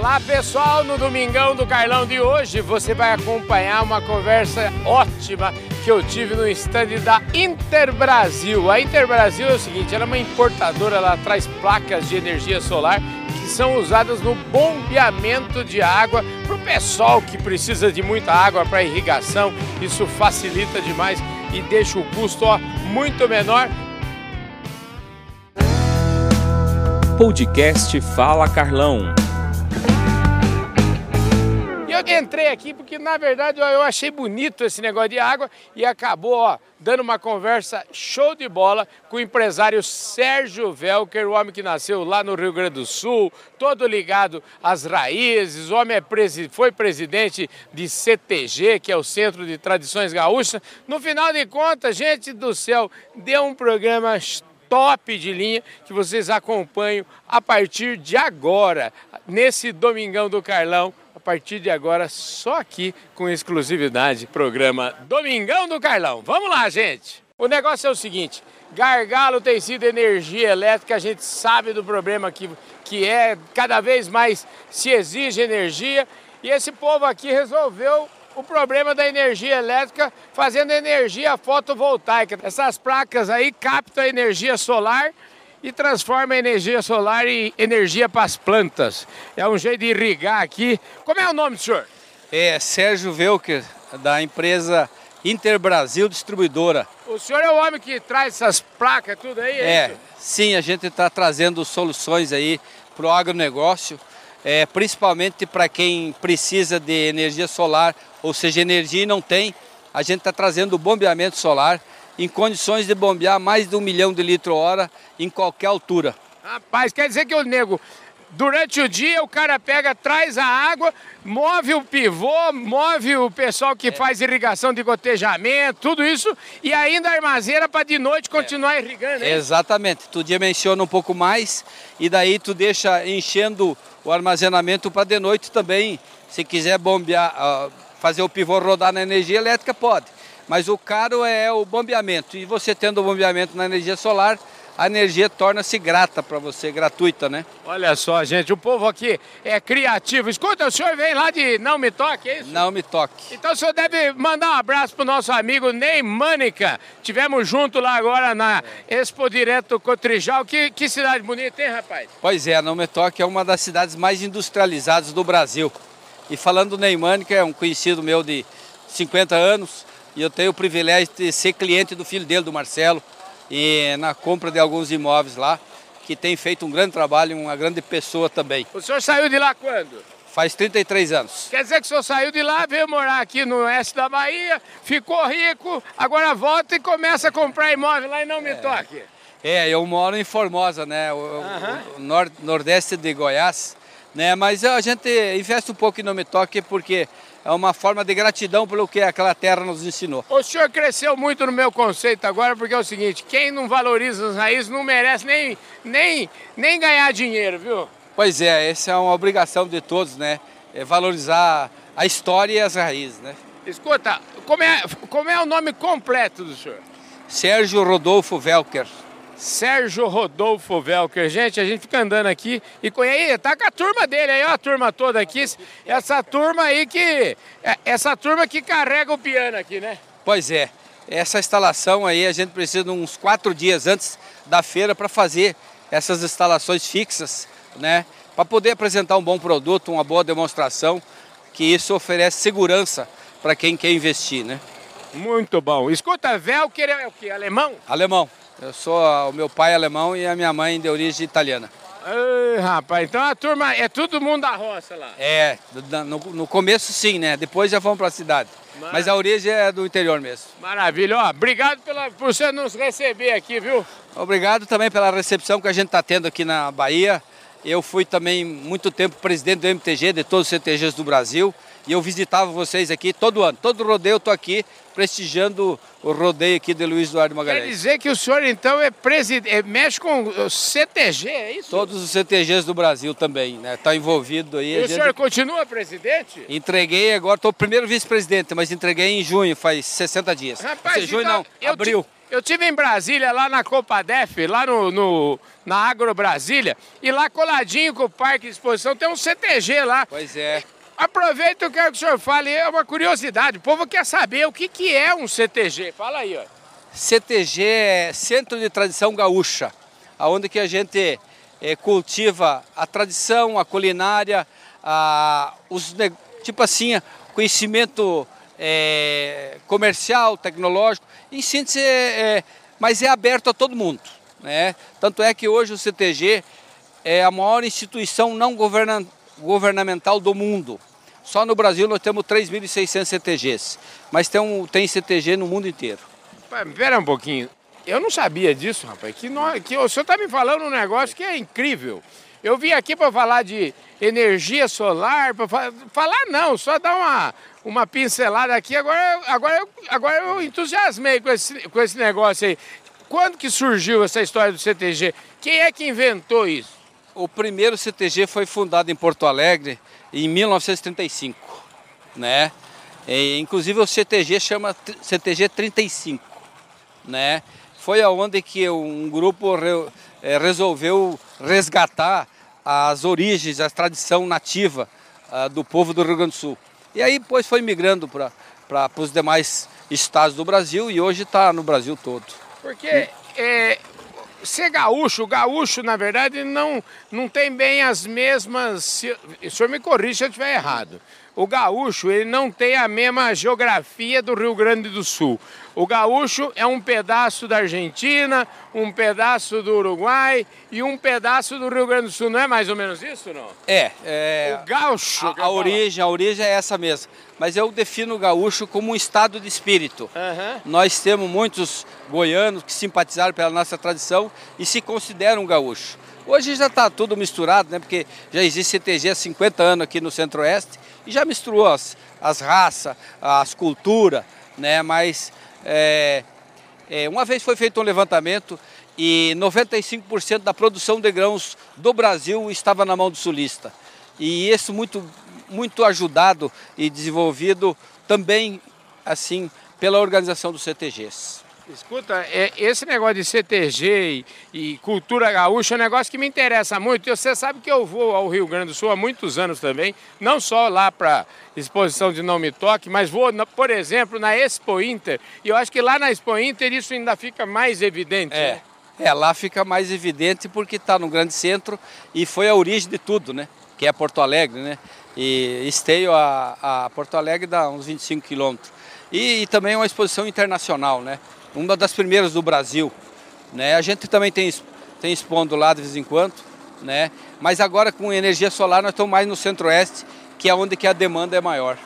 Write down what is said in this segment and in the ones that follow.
Olá pessoal, no Domingão do Carlão de hoje você vai acompanhar uma conversa ótima que eu tive no stand da Interbrasil. A Interbrasil é o seguinte, ela é uma importadora, ela traz placas de energia solar que são usadas no bombeamento de água para o pessoal que precisa de muita água para irrigação. Isso facilita demais e deixa o custo ó, muito menor Podcast Fala Carlão. Eu entrei aqui porque, na verdade, eu achei bonito esse negócio de água e acabou ó, dando uma conversa show de bola com o empresário Sérgio Velker, o homem que nasceu lá no Rio Grande do Sul, todo ligado às raízes. O homem é presi foi presidente de CTG, que é o Centro de Tradições Gaúchas. No final de contas, gente do céu, deu um programa top de linha que vocês acompanham a partir de agora, nesse Domingão do Carlão. A partir de agora, só aqui com exclusividade, programa Domingão do Carlão. Vamos lá, gente! O negócio é o seguinte: gargalo tem sido energia elétrica, a gente sabe do problema que, que é, cada vez mais se exige energia, e esse povo aqui resolveu o problema da energia elétrica fazendo energia fotovoltaica. Essas placas aí captam a energia solar e transforma a energia solar em energia para as plantas. É um jeito de irrigar aqui. Como é o nome do senhor? É Sérgio Velker, da empresa Interbrasil Distribuidora. O senhor é o homem que traz essas placas, tudo aí? É, é sim, a gente está trazendo soluções aí para o agronegócio, é, principalmente para quem precisa de energia solar ou seja, energia não tem, a gente está trazendo o bombeamento solar em condições de bombear mais de um milhão de litros hora em qualquer altura. Rapaz, quer dizer que o nego, durante o dia o cara pega, traz a água, move o pivô, move o pessoal que é. faz irrigação de gotejamento, tudo isso, e ainda armazena para de noite continuar é. irrigando. Hein? Exatamente, tu dimensiona um pouco mais e daí tu deixa enchendo o armazenamento para de noite também, se quiser bombear... Uh, fazer o pivô rodar na energia elétrica, pode. Mas o caro é o bombeamento. E você tendo o bombeamento na energia solar, a energia torna-se grata para você, gratuita, né? Olha só, gente, o povo aqui é criativo. Escuta, o senhor vem lá de Não Me Toque, é isso? Não Me Toque. Então o senhor deve mandar um abraço pro nosso amigo Ney Mânica. Tivemos junto lá agora na Expo Direto Cotrijal. Que, que cidade bonita, hein, rapaz? Pois é, Não Me Toque é uma das cidades mais industrializadas do Brasil. E falando do Neymar, que é um conhecido meu de 50 anos, e eu tenho o privilégio de ser cliente do filho dele, do Marcelo, e na compra de alguns imóveis lá, que tem feito um grande trabalho, uma grande pessoa também. O senhor saiu de lá quando? Faz 33 anos. Quer dizer que o senhor saiu de lá, veio morar aqui no oeste da Bahia, ficou rico, agora volta e começa a comprar imóvel lá e não me é. toque. É, eu moro em Formosa, né? O, uh -huh. o nor nordeste de Goiás né? Mas a gente investe um pouco no Me Toque porque é uma forma de gratidão pelo que aquela terra nos ensinou. O senhor cresceu muito no meu conceito agora, porque é o seguinte, quem não valoriza as raízes não merece nem, nem, nem ganhar dinheiro, viu? Pois é, essa é uma obrigação de todos, né? É valorizar a história e as raízes, né? Escuta, como é, como é o nome completo do senhor? Sérgio Rodolfo Velker. Sérgio Rodolfo Velker. Gente, a gente fica andando aqui e conhece, tá com a turma dele aí, ó, a turma toda aqui. Essa turma aí que. É, essa turma que carrega o piano aqui, né? Pois é. Essa instalação aí a gente precisa de uns quatro dias antes da feira para fazer essas instalações fixas, né? Para poder apresentar um bom produto, uma boa demonstração, que isso oferece segurança para quem quer investir, né? Muito bom. Escuta, Velker é o que? Alemão? Alemão. Eu sou o meu pai é alemão e a minha mãe de origem italiana. Ei, rapaz, então a turma é todo mundo da roça lá. É, no, no começo sim, né? Depois já fomos para a cidade. Maravilha. Mas a origem é do interior mesmo. Maravilha, ó, obrigado pela, por você nos receber aqui, viu? Obrigado também pela recepção que a gente está tendo aqui na Bahia. Eu fui também muito tempo presidente do MTG, de todos os CTGs do Brasil e eu visitava vocês aqui todo ano. Todo rodeio eu estou aqui prestigiando o rodeio aqui de Luiz Eduardo Magalhães. Quer dizer que o senhor então é presidente, é, mexe com o CTG, é isso? Todos os CTGs do Brasil também, né? Está envolvido aí. E o gente... senhor continua presidente? Entreguei agora, estou primeiro vice-presidente, mas entreguei em junho, faz 60 dias. Rapaz, junho então, não, abril. Eu tive em Brasília, lá na Copadef, lá no, no, na Agro Brasília, e lá coladinho com o Parque de Exposição tem um CTG lá. Pois é. Aproveita, eu quero que o senhor fale, é uma curiosidade, o povo quer saber o que, que é um CTG. Fala aí, ó. CTG é Centro de Tradição Gaúcha, onde que a gente é, cultiva a tradição, a culinária, a, os, tipo assim, conhecimento é, comercial, tecnológico, em síntese, é, mas é aberto a todo mundo. Né? Tanto é que hoje o CTG é a maior instituição não governa, governamental do mundo. Só no Brasil nós temos 3.600 CTGs, mas tem, um, tem CTG no mundo inteiro. Pera um pouquinho, eu não sabia disso, rapaz, que, nós, que o senhor está me falando um negócio que é incrível. Eu vim aqui para falar de energia solar, para falar não, só dar uma, uma pincelada aqui. Agora, agora, eu, agora eu entusiasmei com esse, com esse negócio aí. Quando que surgiu essa história do CTG? Quem é que inventou isso? O primeiro CTG foi fundado em Porto Alegre em 1935, né? E, inclusive o CTG chama CTG 35, né? Foi aonde que um grupo re, é, resolveu resgatar as origens, a tradição nativa uh, do povo do Rio Grande do Sul. E aí depois foi migrando para os demais estados do Brasil e hoje está no Brasil todo. Porque é, ser gaúcho, gaúcho na verdade não, não tem bem as mesmas. Se, o senhor me corrija se eu estiver errado. O gaúcho ele não tem a mesma geografia do Rio Grande do Sul. O gaúcho é um pedaço da Argentina, um pedaço do Uruguai e um pedaço do Rio Grande do Sul. Não é mais ou menos isso, não? É. é o gaúcho. A, a origem, a origem é essa mesmo. Mas eu defino o gaúcho como um estado de espírito. Uhum. Nós temos muitos goianos que simpatizaram pela nossa tradição e se consideram gaúcho. Hoje já está tudo misturado, né? Porque já existe CTG há 50 anos aqui no Centro-Oeste e já misturou as, as raças, as culturas, né? Mas é, é, uma vez foi feito um levantamento e 95% da produção de grãos do Brasil estava na mão do sulista. E isso muito, muito ajudado e desenvolvido também assim pela organização dos CTGs. Escuta, é, esse negócio de CTG e, e, cultura gaúcha é um negócio que me interessa muito. E você sabe que eu vou ao Rio Grande do Sul há muitos anos também, não só lá para exposição de Não Me Toque, mas vou, por exemplo, na Expo Inter. E eu acho que lá na Expo Inter isso ainda fica mais evidente. É, né? é lá fica mais evidente porque está no grande centro e foi a origem de tudo, né? Que é Porto Alegre, né? E Esteio a, a Porto Alegre dá uns 25 quilômetros. E, e também é uma exposição internacional, né? Uma das primeiras do Brasil. Né? A gente também tem, tem expondo lá de vez em quando, né? mas agora com energia solar nós estamos mais no centro-oeste, que é onde que a demanda é maior.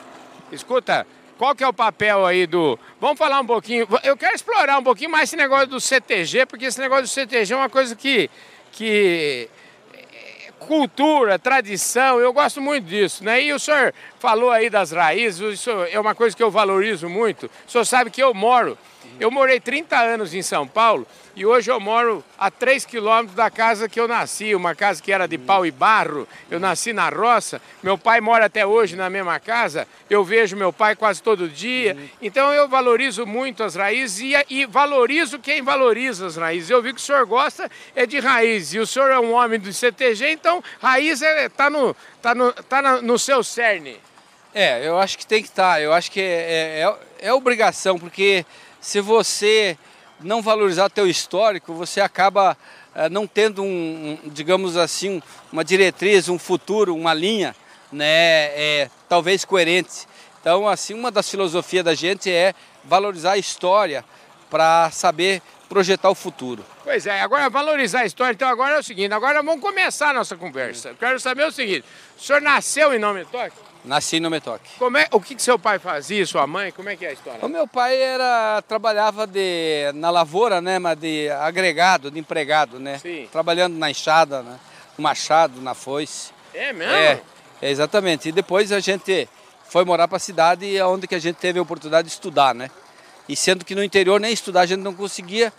Escuta, qual que é o papel aí do... Vamos falar um pouquinho, eu quero explorar um pouquinho mais esse negócio do CTG, porque esse negócio do CTG é uma coisa que... que é, cultura, tradição, eu gosto muito disso, né? E o senhor falou aí das raízes, isso é uma coisa que eu valorizo muito. O senhor sabe que eu moro eu morei 30 anos em São Paulo e hoje eu moro a 3 quilômetros da casa que eu nasci, uma casa que era de pau e barro. Eu nasci na roça, meu pai mora até hoje na mesma casa, eu vejo meu pai quase todo dia. Então eu valorizo muito as raízes e, e valorizo quem valoriza as raízes. Eu vi que o senhor gosta é de raiz e o senhor é um homem do CTG, então raiz está é, tá no, tá no, tá no seu cerne. É, eu acho que tem que estar, tá. eu acho que é, é, é obrigação, porque se você não valorizar teu histórico, você acaba uh, não tendo um, um, digamos assim, uma diretriz, um futuro, uma linha, né, é, talvez coerente. Então, assim, uma das filosofias da gente é valorizar a história para saber projetar o futuro. Pois é, agora valorizar a história, então agora é o seguinte, agora vamos começar a nossa conversa. Eu quero saber o seguinte, o senhor nasceu em Nome Toque? Nasci no Metoque. Como é, o que, que seu pai fazia, sua mãe? Como é que é a história? O meu pai era trabalhava de, na lavoura, né, mas de agregado, de empregado, né? Sim. Trabalhando na enxada, né? no machado, na foice. É mesmo? É, é exatamente. E depois a gente foi morar para a cidade, onde que a gente teve a oportunidade de estudar, né? E sendo que no interior nem estudar a gente não conseguia,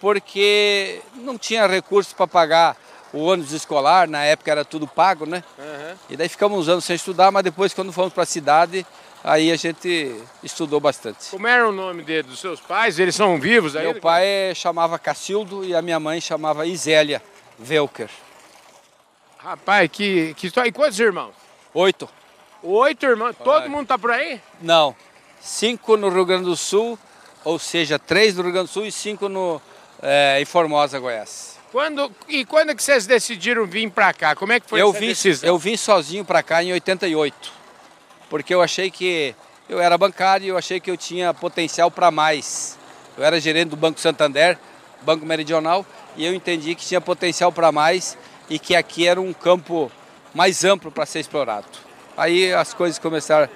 porque não tinha recursos para pagar o ônibus escolar, na época era tudo pago, né? Uhum. E daí ficamos uns anos sem estudar, mas depois quando fomos para a cidade, aí a gente estudou bastante. Como era o nome dele, dos seus pais? Eles são vivos aí? Meu pai chamava Cacildo e a minha mãe chamava Isélia Velker. Rapaz, que, que história. E quantos irmãos? Oito. Oito irmãos. Todo mundo tá por aí? Não. Cinco no Rio Grande do Sul, ou seja, três no Rio Grande do Sul e cinco no, é, em Formosa, Goiás. Quando, e quando que vocês decidiram vir para cá? Como é que foi eu essa vim, decisão? Eu vim sozinho para cá em 88, porque eu achei que eu era bancário e eu achei que eu tinha potencial para mais. Eu era gerente do Banco Santander, Banco Meridional, e eu entendi que tinha potencial para mais e que aqui era um campo mais amplo para ser explorado. Aí as coisas começaram,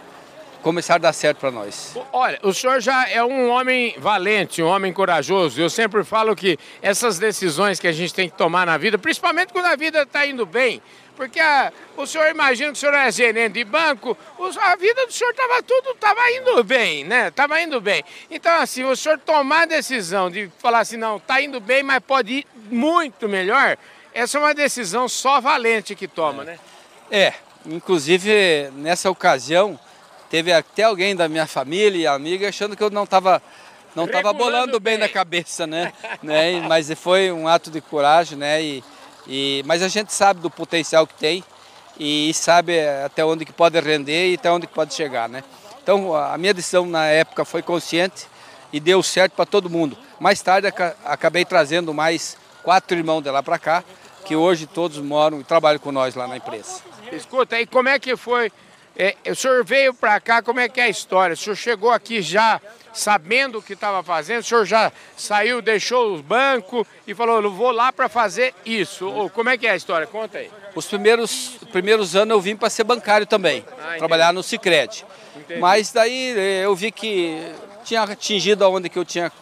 começaram a dar certo para nós. Olha, o senhor já é um homem valente, um homem corajoso. Eu sempre falo que essas decisões que a gente tem que tomar na vida, principalmente quando a vida está indo bem, porque a, o senhor imagina que o senhor é gerente de banco, a vida do senhor estava tudo, estava indo bem, né? Estava indo bem. Então, assim, o senhor tomar a decisão de falar assim, não, está indo bem, mas pode ir muito melhor, essa é uma decisão só valente que toma, é. né? É, inclusive nessa ocasião teve até alguém da minha família e amiga achando que eu não estava não estava bolando bem, bem na cabeça, né? né? Mas foi um ato de coragem, né? E, e, mas a gente sabe do potencial que tem e sabe até onde que pode render e até onde que pode chegar, né? Então a minha decisão na época foi consciente e deu certo para todo mundo. Mais tarde acabei trazendo mais quatro irmãos de lá para cá, que hoje todos moram e trabalham com nós lá na empresa. Escuta, e como é que foi? É, o senhor veio para cá, como é que é a história? O senhor chegou aqui já sabendo o que estava fazendo? O senhor já saiu, deixou os bancos e falou, eu vou lá para fazer isso? Ou como é que é a história? Conta aí. Os primeiros, primeiros anos eu vim para ser bancário também, ah, trabalhar no Cicred. Mas daí eh, eu vi que tinha atingido aonde que eu tinha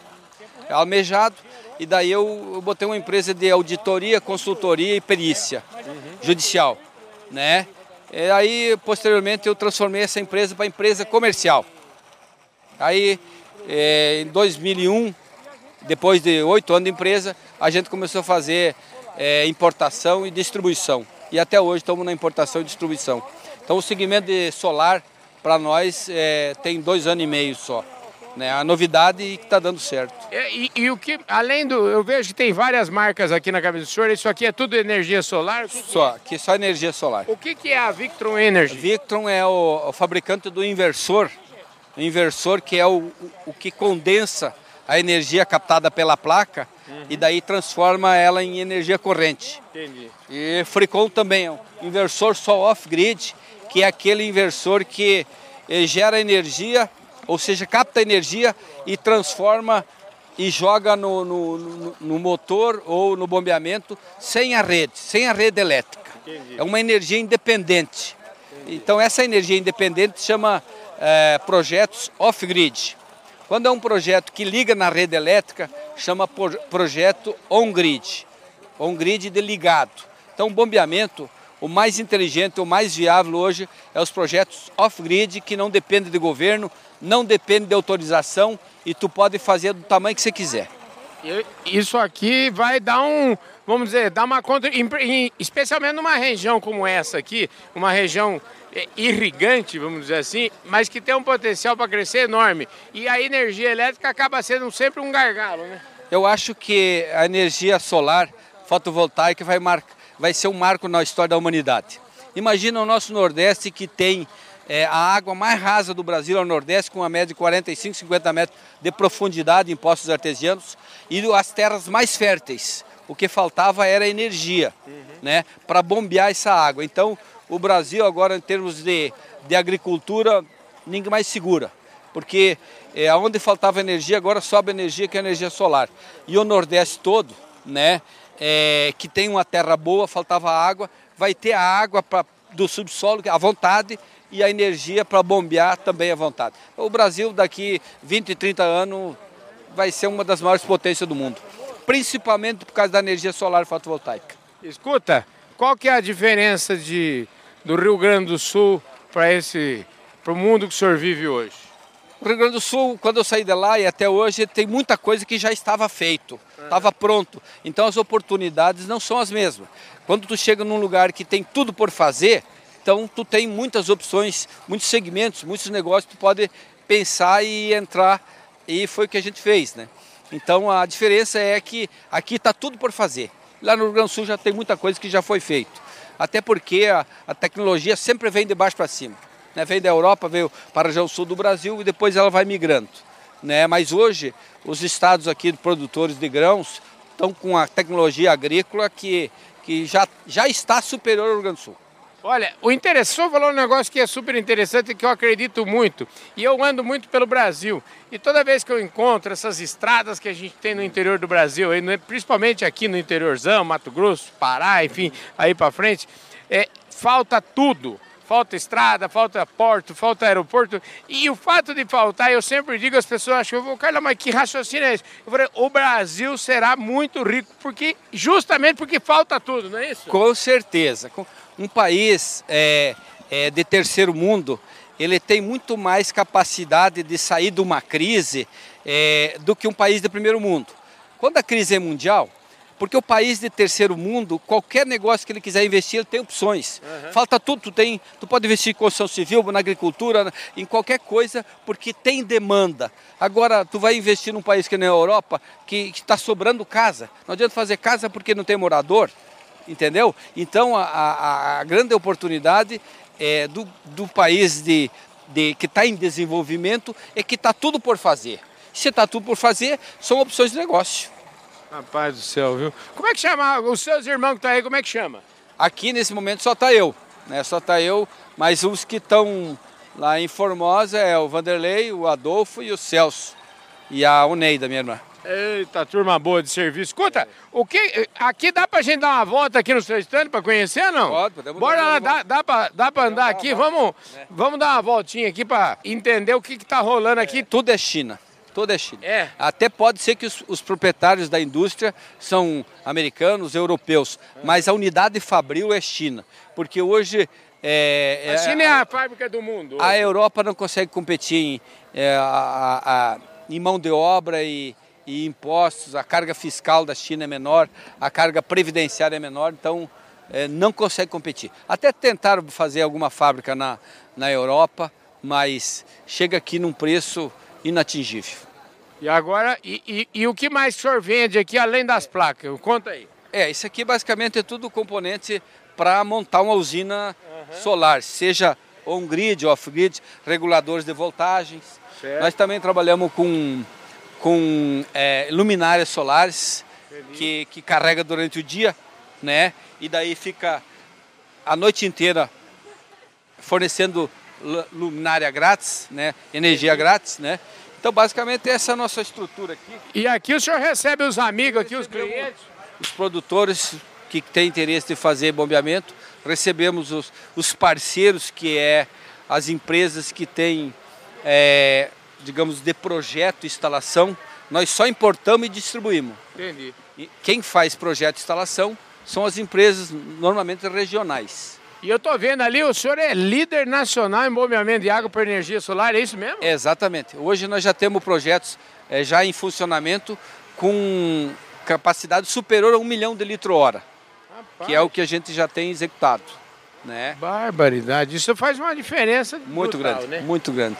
almejado e daí eu, eu botei uma empresa de auditoria, consultoria e perícia uhum. judicial, né? E aí, posteriormente, eu transformei essa empresa para empresa comercial. Aí, é, em 2001, depois de oito anos de empresa, a gente começou a fazer é, importação e distribuição. E até hoje estamos na importação e distribuição. Então, o segmento de solar, para nós, é, tem dois anos e meio só né? A novidade que está dando certo. E, e, e, o que, além do, eu vejo que tem várias marcas aqui na cabeça do senhor, isso aqui é tudo energia solar? Só, que só energia solar. O que, que é a Victron Energy? A Victron é o, o, fabricante do inversor, o inversor que é o, o, o que condensa a energia captada pela placa uhum. e daí transforma ela em energia corrente. Entendi. E Fricon também é um inversor só off-grid, que é aquele inversor que eh, gera energia ou seja, capta energia e transforma e joga no, no, no, no motor ou no bombeamento sem a rede, sem a rede elétrica. Entendi. É uma energia independente. Entendi. Então essa energia independente chama é, projetos off-grid. Quando é um projeto que liga na rede elétrica, chama projeto on-grid. On-grid de ligado. Então o bombeamento, o mais inteligente, o mais viável hoje é os projetos off-grid que não dependem de governo, não depende de autorização e tu pode fazer do tamanho que você quiser. Isso aqui vai dar um, vamos dizer, dar uma conta, especialmente numa região como essa aqui, uma região é, irrigante, vamos dizer assim, mas que tem um potencial para crescer enorme. E a energia elétrica acaba sendo sempre um gargalo, né? Eu acho que a energia solar fotovoltaica vai, mar... vai ser um marco na história da humanidade. Imagina o nosso Nordeste que tem é, a água mais rasa do Brasil ao Nordeste, com uma média de 45, 50 metros de profundidade em poços artesianos, e as terras mais férteis. O que faltava era energia uhum. né, para bombear essa água. Então, o Brasil agora, em termos de, de agricultura, ninguém mais segura. Porque é, onde faltava energia, agora sobe energia, que é energia solar. E o Nordeste todo, né, é, que tem uma terra boa, faltava água, vai ter a água pra, do subsolo à vontade e a energia para bombear também à vontade. O Brasil daqui 20, 30 anos vai ser uma das maiores potências do mundo, principalmente por causa da energia solar fotovoltaica. Escuta, qual que é a diferença de, do Rio Grande do Sul para esse para o mundo que o senhor vive hoje? O Rio Grande do Sul, quando eu saí de lá e até hoje, tem muita coisa que já estava feito, estava pronto. Então as oportunidades não são as mesmas. Quando tu chega num lugar que tem tudo por fazer, então tu tem muitas opções, muitos segmentos, muitos negócios que tu pode pensar e entrar. E foi o que a gente fez, né? Então a diferença é que aqui está tudo por fazer. Lá no Rio Grande do Sul já tem muita coisa que já foi feito. Até porque a, a tecnologia sempre vem de baixo para cima né? Vem da Europa, veio para a região sul do Brasil e depois ela vai migrando. Né? Mas hoje os estados aqui produtores de grãos estão com a tecnologia agrícola que, que já, já está superior ao Rio Grande do Sul. Olha, o interessante falou um negócio que é super interessante que eu acredito muito. E eu ando muito pelo Brasil. E toda vez que eu encontro essas estradas que a gente tem no interior do Brasil, principalmente aqui no interiorzão, Mato Grosso, Pará, enfim, aí para frente, é, falta tudo falta estrada, falta porto, falta aeroporto. E o fato de faltar, eu sempre digo às pessoas, acho que eu vou, Carla, mas que raciocínio é esse? Eu falei, o Brasil será muito rico, porque justamente porque falta tudo, não é isso? Com certeza. Um país é, é, de terceiro mundo, ele tem muito mais capacidade de sair de uma crise é, do que um país de primeiro mundo. Quando a crise é mundial, porque o país de terceiro mundo, qualquer negócio que ele quiser investir, ele tem opções. Uhum. Falta tudo, tu, tem, tu pode investir em construção civil, na agricultura, em qualquer coisa, porque tem demanda. Agora, tu vai investir num país que nem a Europa, que está sobrando casa. Não adianta fazer casa porque não tem morador, entendeu? Então, a, a, a grande oportunidade é do, do país de, de, que está em desenvolvimento é que está tudo por fazer. Se está tudo por fazer, são opções de negócio. Rapaz do céu, viu? Como é que chama? Os seus irmãos que estão tá aí, como é que chama? Aqui nesse momento só está eu, né? Só está eu, mas os que estão lá em Formosa é o Vanderlei, o Adolfo e o Celso. E a Uneida, minha irmã. Eita, turma boa de serviço. Escuta, o que, aqui dá pra gente dar uma volta aqui no seu stand pra conhecer não? Pode, podemos Bora lá, dá, dá, pra, dá pra andar aqui, vamos, é. vamos dar uma voltinha aqui pra entender o que que tá rolando aqui. É. Tudo é China toda a China. É. Até pode ser que os, os, proprietários da indústria são americanos, europeus, é. mas a unidade fabril é China, porque hoje é, a China é, é a fábrica do mundo. Hoje. A Europa não consegue competir em, é, a, a, em mão de obra e, e, impostos, a carga fiscal da China é menor, a carga previdenciária é menor, então é, não consegue competir. Até tentaram fazer alguma fábrica na, na Europa, mas chega aqui num preço inatingível. E agora, e, e, e, o que mais o senhor vende aqui além das placas? Conta aí. É, isso aqui basicamente é tudo componente para montar uma usina uhum. solar, seja on-grid, off-grid, reguladores de voltagens. Certo. Nós também trabalhamos com, com é, luminárias solares que, que carrega durante o dia, né? E daí fica a noite inteira fornecendo luminária grátis, né? energia grátis, né? Então, basicamente, essa é a nossa estrutura aqui. E aqui o senhor recebe os amigos, aqui os clientes? Os produtores que têm interesse de fazer bombeamento, recebemos os, os parceiros, que é as empresas que têm, é, digamos, de projeto instalação, nós só importamos e distribuímos. Entendi. E quem faz projeto e instalação são as empresas normalmente regionais. E eu estou vendo ali, o senhor é líder nacional em bombeamento de água para energia solar, é isso mesmo? exatamente. Hoje nós já temos projetos é, já em funcionamento com capacidade superior a um milhão de litro hora, Rapaz. que é o que a gente já tem executado. Né? Barbaridade, isso faz uma diferença muito brutal, grande, né? muito grande,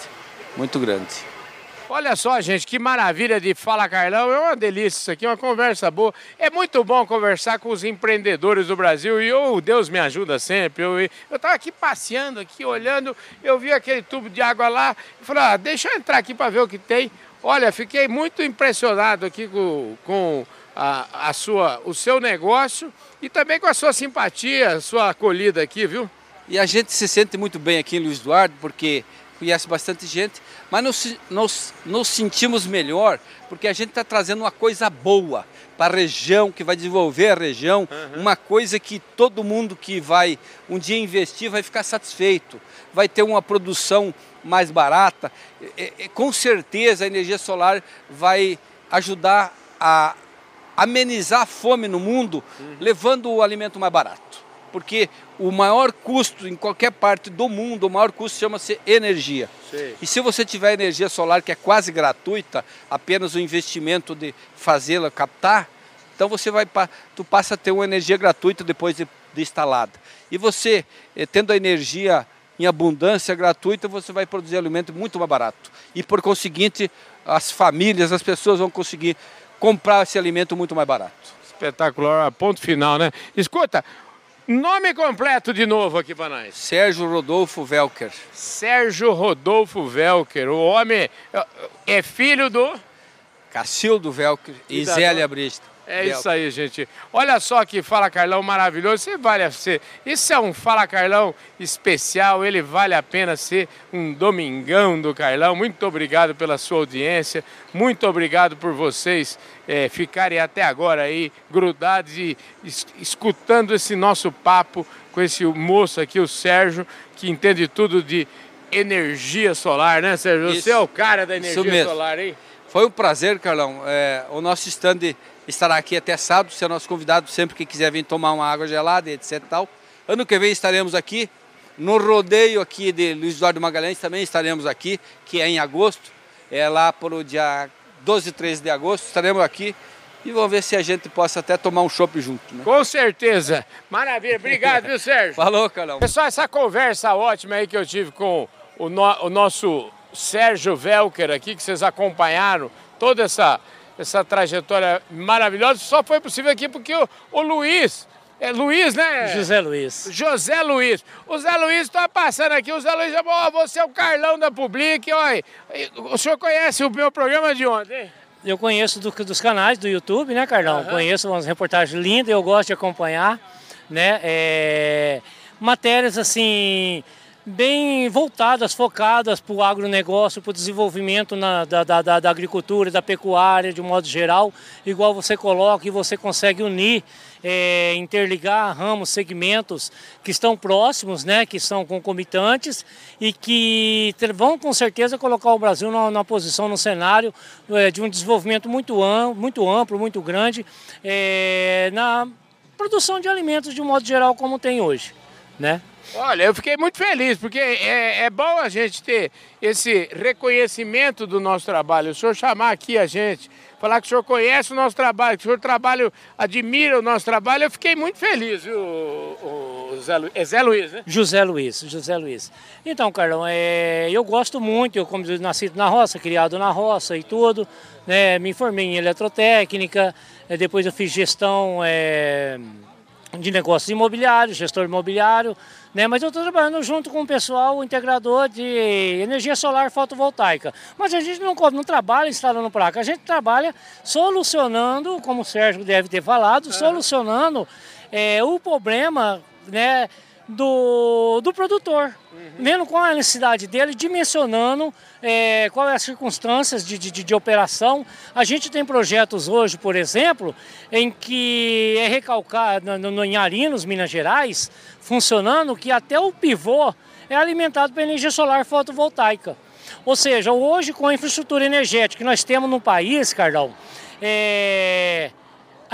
muito grande. Olha só, gente, que maravilha de Fala Carlão. É uma delícia isso aqui, uma conversa boa. É muito bom conversar com os empreendedores do Brasil e eu, Deus me ajuda sempre. Eu estava aqui passeando, aqui olhando, eu vi aquele tubo de água lá e falei, ah, deixa eu entrar aqui para ver o que tem. Olha, fiquei muito impressionado aqui com, com a, a sua, o seu negócio e também com a sua simpatia, a sua acolhida aqui, viu? E a gente se sente muito bem aqui em Luiz Eduardo, porque conhece bastante gente, mas nos, nos, nos sentimos melhor porque a gente está trazendo uma coisa boa para a região, que vai desenvolver a região, uhum. uma coisa que todo mundo que vai um dia investir vai ficar satisfeito, vai ter uma produção mais barata. E, e, com certeza a energia solar vai ajudar a amenizar a fome no mundo, uhum. levando o alimento mais barato. Porque o maior custo em qualquer parte do mundo, o maior custo chama-se energia. Sim. E se você tiver energia solar que é quase gratuita, apenas o investimento de fazê-la captar, então você vai tu passa a ter uma energia gratuita depois de, de instalada. E você, eh, tendo a energia em abundância gratuita, você vai produzir alimento muito mais barato. E por conseguinte, as famílias, as pessoas vão conseguir comprar esse alimento muito mais barato. Espetacular, ponto final, né? Escuta, nome completo de novo aqui para nós. Sérgio Rodolfo Velker. Sérgio Rodolfo Velker, o homem é filho do... Cacildo Velker e Zélia Brista. É isso aí, gente. Olha só que Fala Carlão maravilhoso. Você vale a ser. Isso é um Fala Carlão especial. Ele vale a pena ser um domingão do Carlão. Muito obrigado pela sua audiência. Muito obrigado por vocês é, ficarem até agora aí grudados e es escutando esse nosso papo com esse moço aqui, o Sérgio, que entende tudo de energia solar, né, Sérgio? Isso, Você é o cara da energia solar aí. Foi um prazer, Carlão. É, o nosso stand estará aqui até sábado, ser nosso convidado sempre que quiser vir tomar uma água gelada, etc. Tal. Ano que vem estaremos aqui. No rodeio aqui de Luiz Eduardo Magalhães também estaremos aqui, que é em agosto. É lá para o dia 12 e 13 de agosto, estaremos aqui e vamos ver se a gente possa até tomar um chopp junto. Né? Com certeza. Maravilha. Obrigado, viu, Sérgio? Falou, Carlão. Pessoal, essa conversa ótima aí que eu tive com o, no, o nosso Sérgio Velker aqui, que vocês acompanharam, toda essa essa trajetória maravilhosa. Só foi possível aqui porque o, o Luiz, é Luiz, né? José Luiz. José Luiz. O Zé Luiz está passando aqui. O Zé Luiz, oh, você é o Carlão da Public. Olha, o senhor conhece o meu programa de ontem? Eu conheço do, dos canais do YouTube, né, Carlão? Uhum. Conheço umas reportagens lindas, eu gosto de acompanhar, né? É, matérias assim bem voltadas, focadas para o agronegócio, para o desenvolvimento na, da, da, da, agricultura, da pecuária, de um modo geral, igual você coloca e você consegue unir, é, interligar ramos, segmentos que estão próximos, né, que são concomitantes e que vão com certeza colocar o Brasil na, posição, no cenário é, de um desenvolvimento muito amplo, muito, amplo, muito grande é, na produção de alimentos de um modo geral como tem hoje. Né? Olha, eu fiquei muito feliz, porque é, é, bom a gente ter esse reconhecimento do nosso trabalho. O senhor chamar aqui a gente, falar que o senhor conhece o nosso trabalho, que o senhor trabalho, admira o nosso trabalho, eu fiquei muito feliz, viu, o, o Zé, Lu, é Zé Luiz, né? José Luiz, José Luiz. Então, Carlão, é, eu gosto muito, eu como nasci na roça, criado na roça e tudo, né, me formei em eletrotécnica, é, depois eu fiz gestão é, de negócios imobiliários, gestor imobiliário, né? Mas eu estou trabalhando junto com o pessoal integrador de energia solar fotovoltaica. Mas a gente não, não trabalha instalando placa, a gente trabalha solucionando, como o Sérgio deve ter falado, solucionando é, o problema né, do, do produtor, uhum. vendo qual é a necessidade dele, dimensionando é, qual é as circunstâncias de, de, de, operação. A gente tem projetos hoje, por exemplo, em que é recalcado no, no, em Arinos, Minas Gerais, funcionando, que até o pivô é alimentado pela energia solar fotovoltaica. Ou seja, hoje com a infraestrutura energética que nós temos no país, Cardão, é,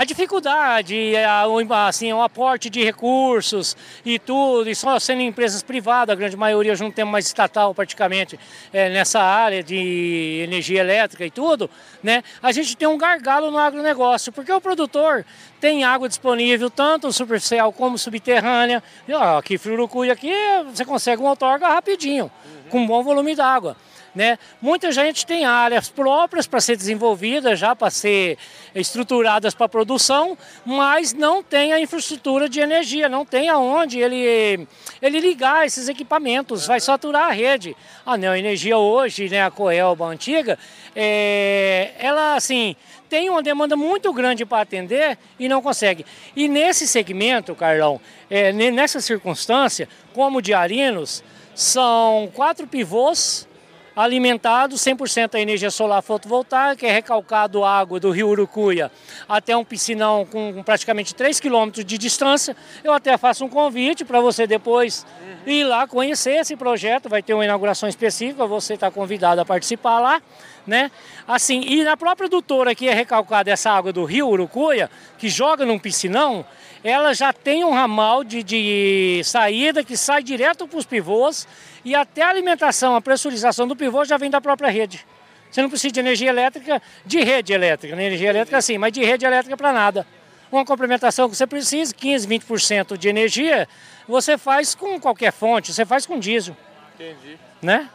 a dificuldade, a, assim, o aporte de recursos e tudo, e só sendo empresas privadas, a grande maioria já não tem mais estatal praticamente é, nessa área de energia elétrica e tudo, né? A gente tem um gargalo no agronegócio, porque o produtor tem água disponível, tanto superficial como subterrânea. E, ó, aqui Furucuí, aqui você consegue uma outorga rapidinho, uhum. com um bom volume d'água. Né? Muita gente tem áreas próprias para ser desenvolvidas, já para ser estruturadas para produção, mas não tem a infraestrutura de energia, não tem aonde ele, ele ligar esses equipamentos, vai saturar a rede. A Neoenergia hoje, né, a Coelba antiga, é, ela assim tem uma demanda muito grande para atender e não consegue. E nesse segmento, Carlão, é, nessa circunstância, como de Arinos, são quatro pivôs alimentado 100% a energia solar fotovoltaica, é recalcado água do rio Urucuia até um piscinão com praticamente 3 quilômetros de distância. Eu até faço um convite para você depois ir lá conhecer esse projeto, vai ter uma inauguração específica, você está convidado a participar lá, né? Assim, e na própria doutora que é recalcada essa água do rio Urucuia, que joga num piscinão, ela já tem um ramal de, de saída que sai direto para os pivôs e até a alimentação, a pressurização do pivô já vem da própria rede. Você não precisa de energia elétrica, de rede elétrica, né? energia elétrica sim, mas de rede elétrica para nada. Uma complementação que você precisa, 15, 20% de energia, você faz com qualquer fonte, você faz com diesel. Entendi. Né?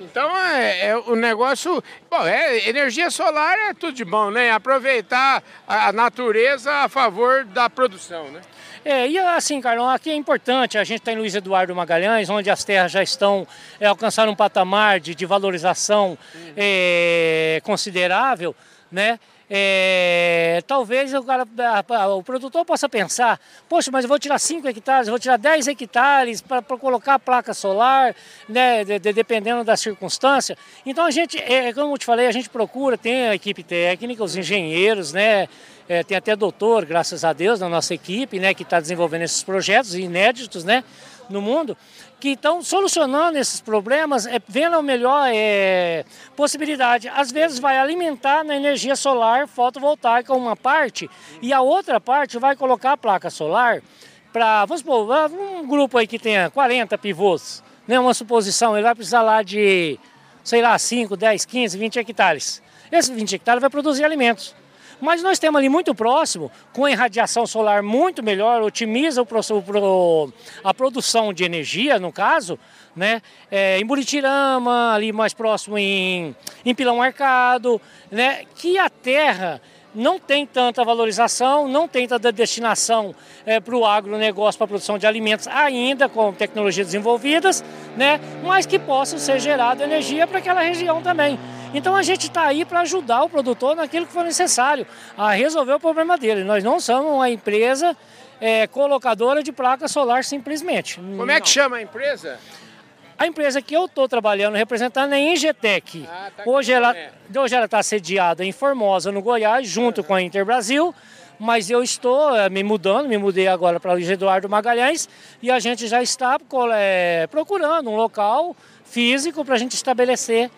Então é, é, o negócio. Bom, é, energia solar é tudo de bom, né? Aproveitar a natureza a favor da produção, né? É, e assim, Carlão, aqui é importante, a gente está em Luiz Eduardo Magalhães, onde as terras já estão é, alcançando um patamar de, de valorização uhum. é, considerável, né? É, talvez o, cara, o produtor possa pensar, poxa, mas eu vou tirar 5 hectares, vou tirar 10 hectares para colocar a placa solar, né, de, de, dependendo da circunstância. Então a gente, é, como eu te falei, a gente procura, tem a equipe técnica, os engenheiros, né, é, tem até doutor, graças a Deus, na nossa equipe, né, que está desenvolvendo esses projetos inéditos, né, no mundo que estão solucionando esses problemas, é, vendo a melhor é, possibilidade. Às vezes vai alimentar na energia solar fotovoltaica uma parte e a outra parte vai colocar a placa solar para, vamos supor, um grupo aí que tenha 40 pivôs, né, uma suposição, ele vai precisar lá de, sei lá, 5, 10, 15, 20 hectares. Esses 20 hectares vai produzir alimentos. Mas nós temos ali muito próximo, com a irradiação solar muito melhor, otimiza o, o, a produção de energia, no caso, né? É, em Buritirama, ali mais próximo em, em Pilão Arcado, né? que a terra não tem tanta valorização, não tem tanta destinação é, para o agronegócio, para a produção de alimentos, ainda com tecnologias desenvolvidas, né? mas que possam ser gerada energia para aquela região também. Então a gente está aí para ajudar o produtor naquilo que for necessário, a resolver o problema dele. Nós não somos uma empresa é, colocadora de placa solar simplesmente. Como é que chama a empresa? A empresa que eu estou trabalhando, representando, é a Ingetec. Ah, tá hoje, ela, hoje ela está sediada em Formosa, no Goiás, junto uhum. com a Interbrasil. Mas eu estou é, me mudando, me mudei agora para Luiz Eduardo Magalhães e a gente já está é, procurando um local físico para a gente estabelecer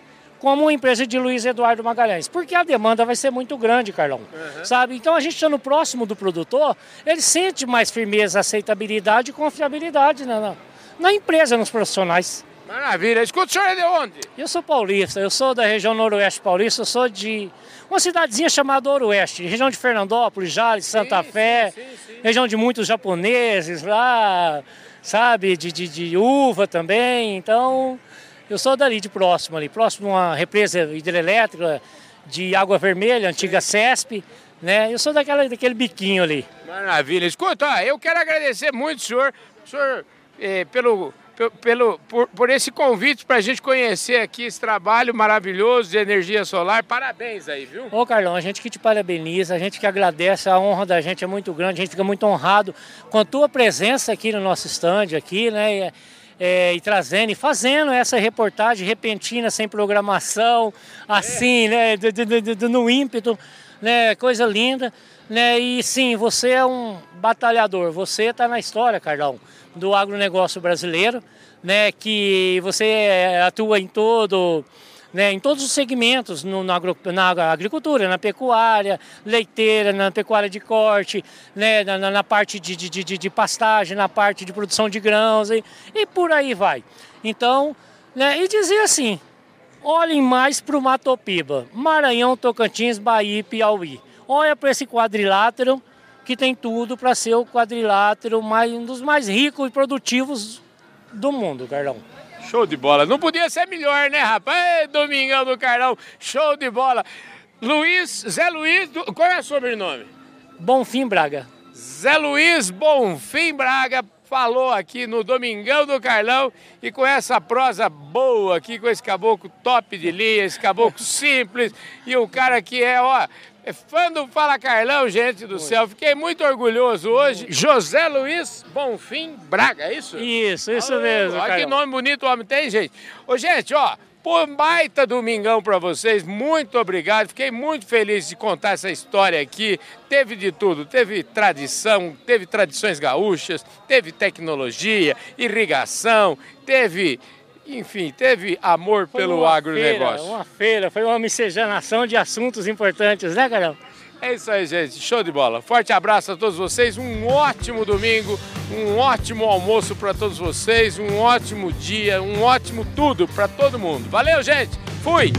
como empresa de Luiz Eduardo Magalhães, porque a demanda vai ser muito grande, Carlão, uhum. sabe? Então a gente estando próximo do produtor, ele sente mais firmeza, aceitabilidade e confiabilidade na, na, na empresa, nos profissionais. Maravilha. Escuta, o senhor é de onde? Eu sou paulista, eu sou da região noroeste paulista, eu sou de uma cidadezinha chamada Ooroeste, região de Fernandópolis, Jales, Santa sim, Fé, sim, sim, região de muitos japoneses lá, sabe, de, de, de uva também, então eu sou dali de próximo ali, próximo a uma represa hidrelétrica de Água Vermelha, antiga CESP, né? Eu sou daquela, daquele biquinho ali. Maravilha. Escuta, eu quero agradecer muito, senhor, senhor eh, pelo, pelo, por, por esse convite para a gente conhecer aqui esse trabalho maravilhoso de energia solar. Parabéns aí, viu? Ô Carlão, a gente que te parabeniza, a gente que agradece, a honra da gente é muito grande, a gente fica muito honrado com a tua presença aqui no nosso estande aqui, né? É, e trazendo e fazendo essa reportagem repentina, sem programação, assim, né, do, do, do, no ímpeto, né, coisa linda. Né, e sim, você é um batalhador, você está na história, Carlão, do agronegócio brasileiro, né, que você é, atua em todo né, em todos os segmentos, no, na, na, agricultura, na pecuária, leiteira, na pecuária de corte, né, na, na parte de, de, de, de, pastagem, na parte de produção de grãos e, e por aí vai. Então, né, e dizer assim, olhem mais para o Matopiba, Maranhão, Tocantins, Bahia e Piauí. Olha para esse quadrilátero que tem tudo para ser o quadrilátero mais, um dos mais ricos e produtivos do mundo, Carlão. Show de bola. Não podia ser melhor, né, rapaz? Domingão do Carlão, show de bola. Luiz, Zé Luiz, qual é o sobrenome? Bonfim Braga. Zé Luiz Bonfim Braga falou aqui no Domingão do Carlão e com essa prosa boa aqui, com esse caboclo top de linha, esse caboclo simples e o cara que é, ó, é fã do Fala Carlão, gente do céu. Fiquei muito orgulhoso hoje. José Luiz Bonfim Braga, é isso? Isso, isso mesmo. Olha que nome bonito o homem tem, gente. Ô, gente, ó, por baita domingão para vocês, muito obrigado. Fiquei muito feliz de contar essa história aqui. Teve de tudo, teve tradição, teve tradições gaúchas, teve tecnologia, irrigação, teve enfim, teve amor Foi pelo agronegócio. Feira, uma feira, foi uma miscigenação de assuntos importantes, né, Carlão? É isso aí, gente. Show de bola. Forte abraço a todos vocês. Um ótimo domingo, um ótimo almoço para todos vocês, um ótimo dia, um ótimo tudo para todo mundo. Valeu, gente. Fui.